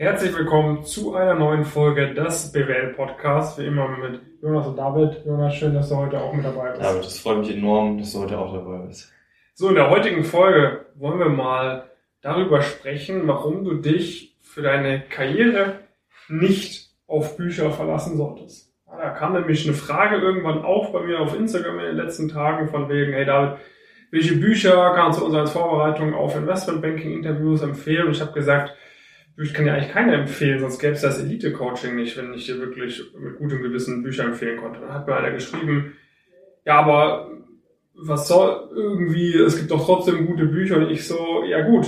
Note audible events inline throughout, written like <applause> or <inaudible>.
Herzlich willkommen zu einer neuen Folge des BWL Podcasts, wie immer mit Jonas und David. Jonas, schön, dass du heute auch mit dabei bist. David, das freut mich enorm, dass du heute auch dabei bist. So, in der heutigen Folge wollen wir mal darüber sprechen, warum du dich für deine Karriere nicht auf Bücher verlassen solltest. Da kam nämlich eine Frage irgendwann auch bei mir auf Instagram in den letzten Tagen von wegen, hey David, welche Bücher kannst du uns als Vorbereitung auf Investmentbanking-Interviews empfehlen? Und ich habe gesagt, ich kann dir eigentlich keine empfehlen, sonst gäbe es das Elite-Coaching nicht, wenn ich dir wirklich mit gutem Gewissen Bücher empfehlen konnte. Dann hat mir einer geschrieben, ja, aber was soll irgendwie, es gibt doch trotzdem gute Bücher und ich so, ja gut,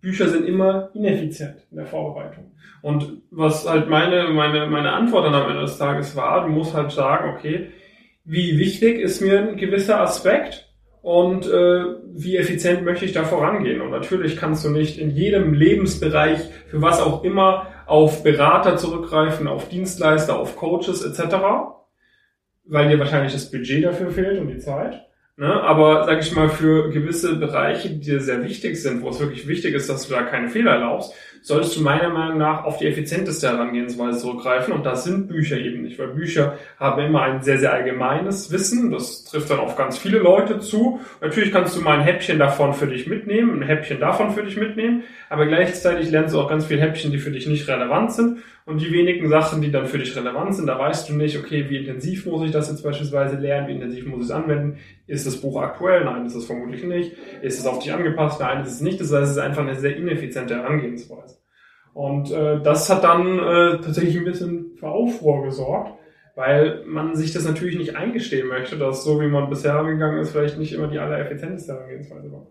Bücher sind immer ineffizient in der Vorbereitung. Und was halt meine, meine, meine Antwort dann am Ende des Tages war, du musst halt sagen, okay, wie wichtig ist mir ein gewisser Aspekt und äh, wie effizient möchte ich da vorangehen. Und natürlich kannst du nicht in jedem Lebensbereich, für was auch immer, auf Berater zurückgreifen, auf Dienstleister, auf Coaches etc., weil dir wahrscheinlich das Budget dafür fehlt und die Zeit. Ne? Aber sag ich mal, für gewisse Bereiche, die dir sehr wichtig sind, wo es wirklich wichtig ist, dass du da keine Fehler erlaubst, solltest du meiner Meinung nach auf die effizienteste Herangehensweise zurückgreifen. Und das sind Bücher eben nicht, weil Bücher haben immer ein sehr, sehr allgemeines Wissen. Das trifft dann auf ganz viele Leute zu. Natürlich kannst du mal ein Häppchen davon für dich mitnehmen, ein Häppchen davon für dich mitnehmen, aber gleichzeitig lernst du auch ganz viele Häppchen, die für dich nicht relevant sind. Und die wenigen Sachen, die dann für dich relevant sind, da weißt du nicht, okay, wie intensiv muss ich das jetzt beispielsweise lernen, wie intensiv muss ich es anwenden? Ist das Buch aktuell? Nein, ist es vermutlich nicht. Ist es auf dich angepasst? Nein, ist es nicht. Das heißt, es ist einfach eine sehr ineffiziente Herangehensweise. Und äh, das hat dann äh, tatsächlich ein bisschen für Aufruhr gesorgt, weil man sich das natürlich nicht eingestehen möchte, dass so wie man bisher angegangen ist, vielleicht nicht immer die allereffizienteste Herangehensweise war.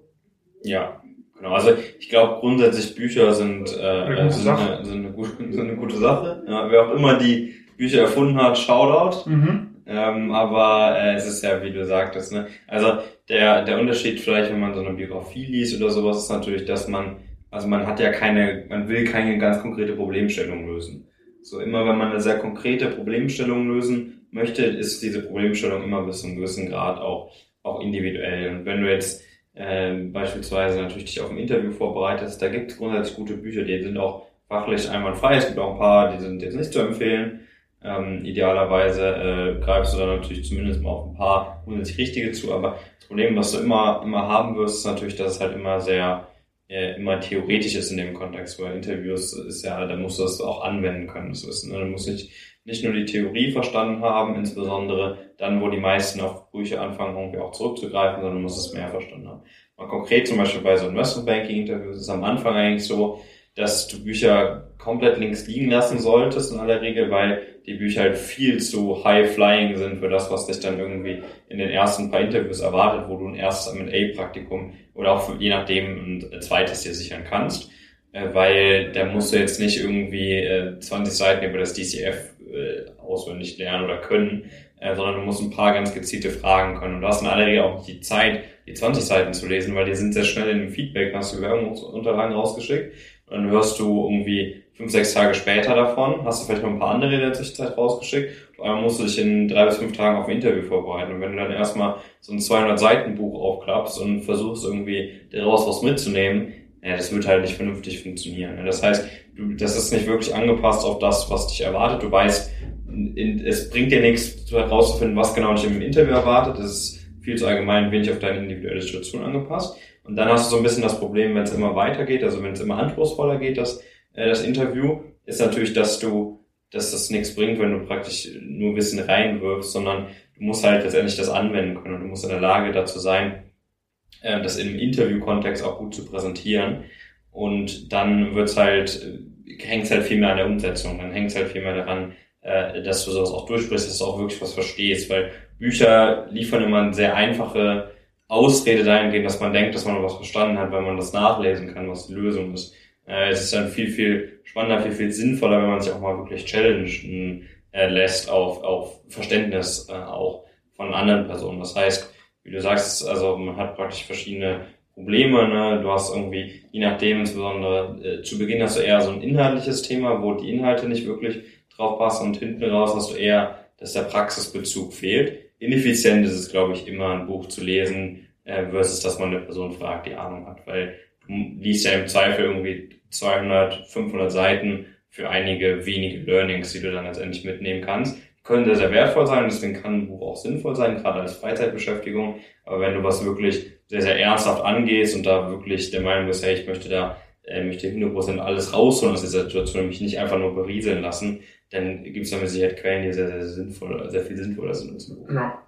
Ja, genau. Also ich glaube grundsätzlich Bücher sind, äh, eine sind, eine, sind, eine gute, sind eine gute Sache. Ja, wer auch immer die Bücher erfunden hat, Shoutout. Mhm. Ähm, aber äh, es ist ja, wie du sagtest, ne? Also der, der Unterschied vielleicht, wenn man so eine Biografie liest oder sowas, ist natürlich, dass man also man hat ja keine, man will keine ganz konkrete Problemstellung lösen. So immer wenn man eine sehr konkrete Problemstellung lösen möchte, ist diese Problemstellung immer bis zu einem gewissen Grad auch, auch individuell. Und wenn du jetzt äh, beispielsweise natürlich dich auf ein Interview vorbereitest, da gibt es grundsätzlich gute Bücher, die sind auch fachlich einwandfrei. Es gibt auch ein paar, die sind jetzt nicht zu empfehlen. Ähm, idealerweise äh, greifst du dann natürlich zumindest mal auf ein paar grundsätzlich richtige zu, aber das Problem, was du immer, immer haben wirst, ist natürlich, dass es halt immer sehr äh, immer theoretisch ist in dem Kontext, weil Interviews ist ja, da musst du das auch anwenden können, das Wissen. Ne? Du musst nicht, nicht nur die Theorie verstanden haben, insbesondere dann, wo die meisten auf Brüche anfangen, irgendwie auch zurückzugreifen, sondern du musst es mehr verstanden haben. Mal konkret zum Beispiel bei so Investment Banking Interviews ist am Anfang eigentlich so, dass du Bücher komplett links liegen lassen solltest in aller Regel, weil die Bücher halt viel zu high-flying sind für das, was dich dann irgendwie in den ersten paar Interviews erwartet, wo du ein erstes M&A-Praktikum oder auch für, je nachdem ein zweites dir sichern kannst. Äh, weil da musst du jetzt nicht irgendwie äh, 20 Seiten über das DCF äh, auswendig lernen oder können, äh, sondern du musst ein paar ganz gezielte Fragen können. Und du hast in aller Regel auch nicht die Zeit, die 20 Seiten zu lesen, weil die sind sehr schnell in dem Feedback, hast du Bewerbungsunterlagen rausgeschickt dann hörst du irgendwie fünf, sechs Tage später davon, hast du vielleicht noch ein paar andere in der Zwischenzeit rausgeschickt. Einmal musst du dich in drei bis fünf Tagen auf ein Interview vorbereiten. Und wenn du dann erstmal so ein 200 Seiten Buch aufklappst und versuchst irgendwie daraus was mitzunehmen, ja, das wird halt nicht vernünftig funktionieren. Das heißt, du, das ist nicht wirklich angepasst auf das, was dich erwartet. Du weißt, es bringt dir nichts herauszufinden, was genau dich im Interview erwartet. Das ist viel zu allgemein, wenig auf deine individuelle Situation angepasst. Und dann hast du so ein bisschen das Problem, wenn es immer weitergeht, also wenn es immer anspruchsvoller geht, dass äh, das Interview, ist natürlich, dass du, dass das nichts bringt, wenn du praktisch nur Wissen reinwirfst, sondern du musst halt letztendlich das anwenden können. Und du musst in der Lage dazu sein, äh, das im Interview-Kontext auch gut zu präsentieren. Und dann wird's halt, äh, hängt's halt viel mehr an der Umsetzung, dann hängt's halt viel mehr daran, äh, dass du sowas auch durchsprichst, dass du auch wirklich was verstehst, weil Bücher liefern immer eine sehr einfache Ausrede dahingehend, dass man denkt, dass man was verstanden hat, weil man das nachlesen kann, was die Lösung ist. Äh, es ist dann viel, viel spannender, viel, viel sinnvoller, wenn man sich auch mal wirklich challengen äh, lässt auf, auf Verständnis äh, auch von anderen Personen. Das heißt, wie du sagst, also man hat praktisch verschiedene Probleme, ne? Du hast irgendwie, je nachdem, insbesondere äh, zu Beginn hast du eher so ein inhaltliches Thema, wo die Inhalte nicht wirklich drauf passen und hinten raus hast du eher, dass der Praxisbezug fehlt. Ineffizient ist es, glaube ich, immer ein Buch zu lesen, äh, versus dass man eine Person fragt, die Ahnung hat, weil du liest ja im Zweifel irgendwie 200, 500 Seiten für einige wenige Learnings, die du dann letztendlich mitnehmen kannst. Die können sehr, sehr wertvoll sein, deswegen kann ein Buch auch sinnvoll sein, gerade als Freizeitbeschäftigung. Aber wenn du was wirklich sehr, sehr ernsthaft angehst und da wirklich der Meinung bist, hey, ich möchte da, äh, möchte 100% alles rausholen aus dieser Situation, mich nicht einfach nur berieseln lassen, dann gibt es da mit Sicherheit Quellen, die sehr, sehr sinnvoll, sehr viel sinnvoller sind als Buch. Ja.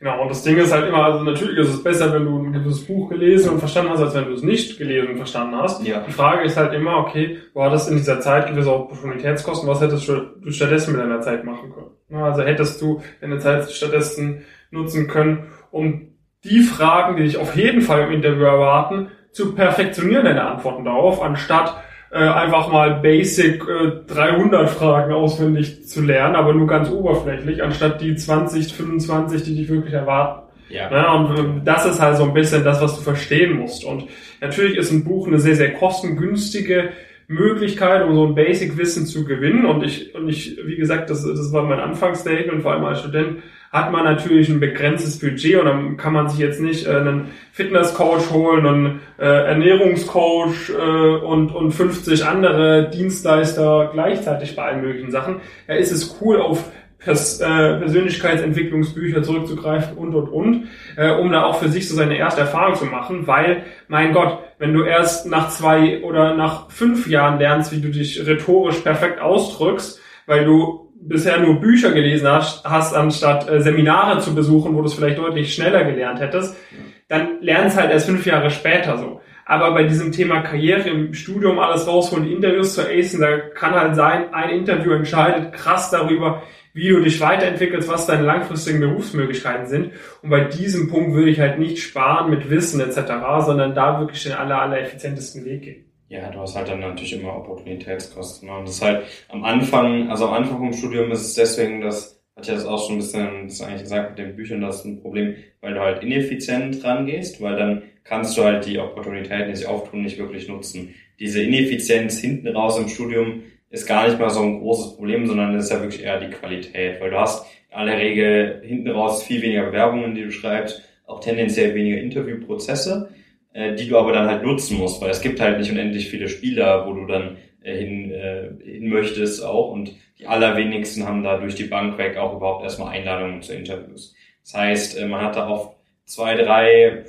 Genau, und das Ding ist halt immer, also natürlich ist es besser, wenn du ein gewisses Buch gelesen und verstanden hast, als wenn du es nicht gelesen und verstanden hast. Ja. Die Frage ist halt immer, okay, du hattest in dieser Zeit gewisse Opportunitätskosten, was hättest du stattdessen mit deiner Zeit machen können? Also hättest du deine Zeit stattdessen nutzen können, um die Fragen, die dich auf jeden Fall im Interview erwarten, zu perfektionieren, deine Antworten darauf, anstatt äh, einfach mal Basic äh, 300 Fragen auswendig zu lernen, aber nur ganz oberflächlich, anstatt die 20, 25, die dich wirklich erwarten. Ja. ja. und äh, das ist halt so ein bisschen das, was du verstehen musst. Und natürlich ist ein Buch eine sehr, sehr kostengünstige Möglichkeit, um so ein Basic-Wissen zu gewinnen. Und ich, und ich, wie gesagt, das, das war mein Anfangsstatement, vor allem als Student, hat man natürlich ein begrenztes Budget und dann kann man sich jetzt nicht äh, einen Fitnesscoach holen, einen äh, Ernährungscoach äh, und, und 50 andere Dienstleister gleichzeitig bei allen möglichen Sachen. Da ist es cool, auf Pers äh, Persönlichkeitsentwicklungsbücher zurückzugreifen und und und, äh, um da auch für sich so seine erste Erfahrung zu machen, weil, mein Gott, wenn du erst nach zwei oder nach fünf Jahren lernst, wie du dich rhetorisch perfekt ausdrückst, weil du bisher nur Bücher gelesen hast, hast anstatt äh, Seminare zu besuchen, wo du es vielleicht deutlich schneller gelernt hättest, dann lernst halt erst fünf Jahre später so. Aber bei diesem Thema Karriere im Studium alles rausholen, Interviews zu acen, da kann halt sein, ein Interview entscheidet krass darüber, wie du dich weiterentwickelst, was deine langfristigen Berufsmöglichkeiten sind. Und bei diesem Punkt würde ich halt nicht sparen mit Wissen etc., sondern da wirklich den aller, aller effizientesten Weg gehen. Ja, du hast halt dann natürlich immer Opportunitätskosten. Ne? Und das ist halt am Anfang, also am Anfang vom Studium ist es deswegen, das hat ja das auch schon ein bisschen, das eigentlich gesagt mit den Büchern, das ist ein Problem, weil du halt ineffizient rangehst, weil dann kannst du halt die Opportunitäten, die sich auftun, nicht wirklich nutzen. Diese Ineffizienz hinten raus im Studium ist gar nicht mal so ein großes Problem, sondern das ist ja wirklich eher die Qualität, weil du hast in aller Regel hinten raus viel weniger Bewerbungen, die du schreibst, auch tendenziell weniger Interviewprozesse äh, die du aber dann halt nutzen musst, weil es gibt halt nicht unendlich viele Spieler, wo du dann äh, hin, äh, hin möchtest auch und die allerwenigsten haben da durch die Bank weg auch überhaupt erstmal Einladungen zu Interviews. Das heißt, äh, man hat da oft zwei, drei,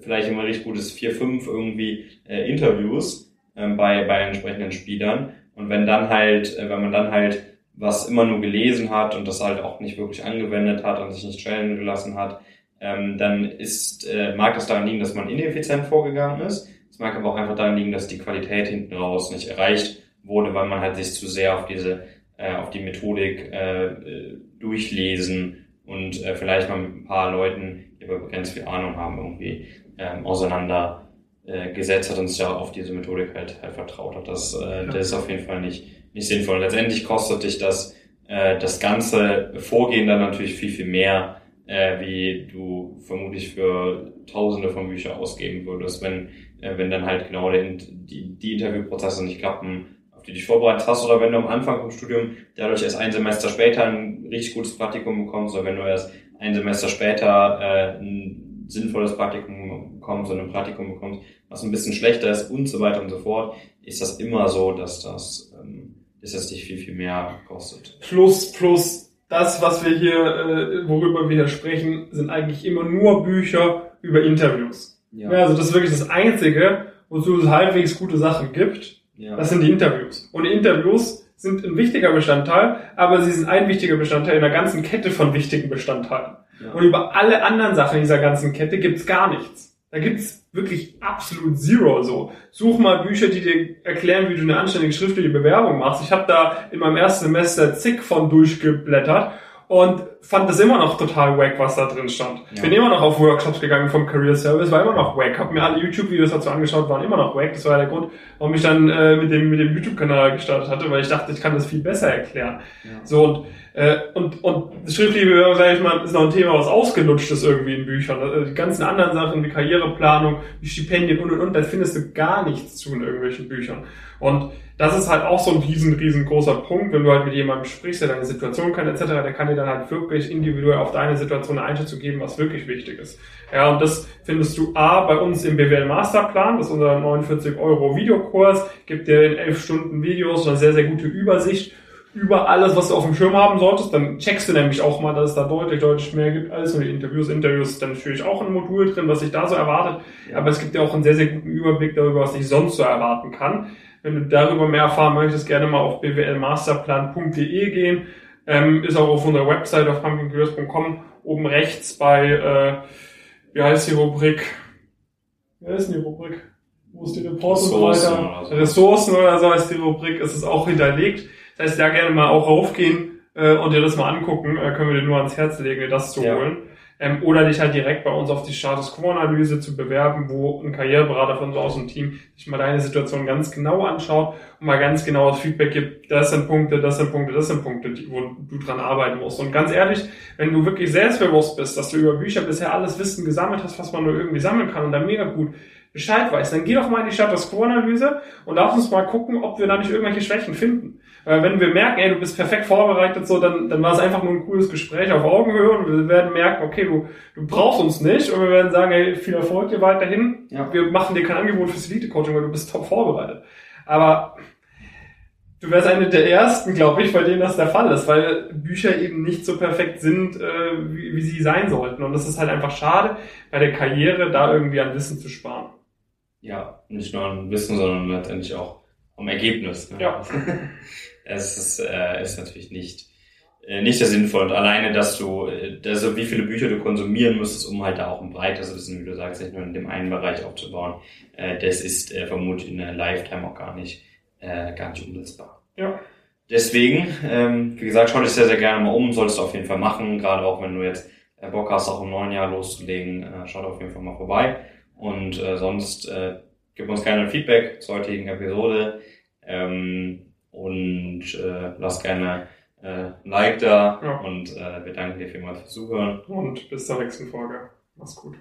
vielleicht immer richtig gutes vier, fünf irgendwie äh, Interviews äh, bei, bei entsprechenden Spielern und wenn dann halt, äh, wenn man dann halt was immer nur gelesen hat und das halt auch nicht wirklich angewendet hat und sich nicht challengen gelassen hat, ähm, dann ist, äh, mag das daran liegen, dass man ineffizient vorgegangen ist. Es mag aber auch einfach daran liegen, dass die Qualität hinten raus nicht erreicht wurde, weil man halt sich zu sehr auf diese, äh, auf die Methodik äh, äh durchlesen und äh, vielleicht mal mit ein paar Leuten, die aber ganz viel Ahnung haben, irgendwie ähm, auseinander äh, gesetzt hat und sich ja auf diese Methodik halt, halt vertraut hat. Das, äh, das ist auf jeden Fall nicht, nicht sinnvoll. Letztendlich kostet dich das, äh, das ganze Vorgehen dann natürlich viel, viel mehr, äh, wie du vermutlich für Tausende von Büchern ausgeben würdest, wenn, äh, wenn dann halt genau der, die, die Interviewprozesse nicht klappen, auf die du dich vorbereitet hast, oder wenn du am Anfang vom Studium dadurch erst ein Semester später ein richtig gutes Praktikum bekommst, oder wenn du erst ein Semester später äh, ein sinnvolles Praktikum bekommst oder ein Praktikum bekommst, was ein bisschen schlechter ist und so weiter und so fort, ist das immer so, dass das, ähm, dass das dich viel, viel mehr kostet. Plus, plus das, was wir hier, äh, worüber wir hier sprechen, sind eigentlich immer nur Bücher über Interviews. Ja. ja also das ist wirklich das Einzige, wozu es halbwegs gute Sachen gibt. Ja. Das sind die Interviews. Und die Interviews sind ein wichtiger Bestandteil, aber sie sind ein wichtiger Bestandteil in der ganzen Kette von wichtigen Bestandteilen. Ja. Und über alle anderen Sachen in dieser ganzen Kette gibt's gar nichts. Da gibt's wirklich absolut zero so. Such mal Bücher, die dir erklären, wie du eine anständige schriftliche Bewerbung machst. Ich habe da in meinem ersten Semester zig von durchgeblättert und fand das immer noch total wack, was da drin stand. Ja. Bin immer noch auf Workshops gegangen vom Career Service, war immer noch wack. Hab mir alle YouTube-Videos dazu angeschaut, waren immer noch wack. Das war der Grund, warum ich dann äh, mit dem mit dem YouTube-Kanal gestartet hatte, weil ich dachte, ich kann das viel besser erklären. Ja. So und äh, und, und schriftliche sage ich mal, ist noch ein Thema, was ausgelutscht ist irgendwie in Büchern. Also die ganzen anderen Sachen wie Karriereplanung, wie Stipendien und und und, da findest du gar nichts zu in irgendwelchen Büchern. Und das ist halt auch so ein riesen, riesengroßer Punkt, wenn du halt mit jemandem sprichst, der deine Situation kennt, etc., der kann dir dann halt wirklich individuell auf deine Situation eine Einschätzung geben, was wirklich wichtig ist. Ja, und das findest du A bei uns im BWL Masterplan, das ist unser 49 Euro Videokurs, gibt dir in elf Stunden Videos eine sehr, sehr gute Übersicht über alles, was du auf dem Schirm haben solltest. Dann checkst du nämlich auch mal, dass es da deutlich, deutlich mehr gibt als nur die Interviews. Interviews ist dann natürlich auch ein Modul drin, was sich da so erwartet. Aber es gibt ja auch einen sehr, sehr guten Überblick darüber, was ich sonst so erwarten kann. Wenn du darüber mehr erfahren möchtest, gerne mal auf bwlmasterplan.de gehen. Ähm, ist auch auf unserer Website auf pumpkincurious.com oben rechts bei, äh, wie heißt die Rubrik? Wie heißt die Rubrik? Wo ist die Reports und so weiter? So. Ressourcen oder so heißt die Rubrik, ist es auch hinterlegt. Das heißt, da gerne mal auch raufgehen äh, und dir das mal angucken, äh, können wir dir nur ans Herz legen, dir das zu ja. holen. Ähm, oder dich halt direkt bei uns auf die Status Quo-Analyse zu bewerben, wo ein Karriereberater von uns aus dem Team sich mal deine Situation ganz genau anschaut und mal ganz genau das Feedback gibt, das sind Punkte, das sind Punkte, das sind Punkte, die, wo du dran arbeiten musst. Und ganz ehrlich, wenn du wirklich selbstbewusst bist, dass du über Bücher bisher alles Wissen gesammelt hast, was man nur irgendwie sammeln kann und dann mega gut Bescheid weißt, dann geh doch mal in die Status Quo-Analyse und lass uns mal gucken, ob wir da nicht irgendwelche Schwächen finden. Weil wenn wir merken, ey, du bist perfekt vorbereitet, so, dann, dann war es einfach nur ein cooles Gespräch auf Augenhöhe und wir werden merken, okay, du, du brauchst uns nicht und wir werden sagen, ey, viel Erfolg dir weiterhin. Ja. Wir machen dir kein Angebot fürs Elite-Coaching, weil du bist top vorbereitet. Aber du wärst eine der ersten, glaube ich, bei denen das der Fall ist, weil Bücher eben nicht so perfekt sind, äh, wie, wie sie sein sollten. Und das ist halt einfach schade, bei der Karriere da irgendwie an Wissen zu sparen ja, nicht nur an Wissen, sondern letztendlich auch am Ergebnis. Ne? Ja. <laughs> Es ist, äh, ist natürlich nicht, äh, nicht sehr sinnvoll. Und alleine, dass du, äh, also wie viele Bücher du konsumieren müsstest, um halt da auch ein breites Wissen, wie du sagst, nicht nur in dem einen Bereich aufzubauen, äh, das ist äh, vermutlich in der Lifetime auch gar nicht, äh, gar nicht umsetzbar. Ja. Deswegen, ähm, wie gesagt, schau dich sehr, sehr gerne mal um, solltest du auf jeden Fall machen, gerade auch wenn du jetzt äh, Bock hast, auch im neuen Jahr loszulegen, äh, schau auf jeden Fall mal vorbei. Und äh, sonst äh, gib uns gerne ein Feedback zur heutigen Episode ähm, und äh, lass gerne äh, ein Like da ja. und äh, wir danken dir vielmals fürs Zuhören. Und bis zur nächsten Folge. Mach's gut.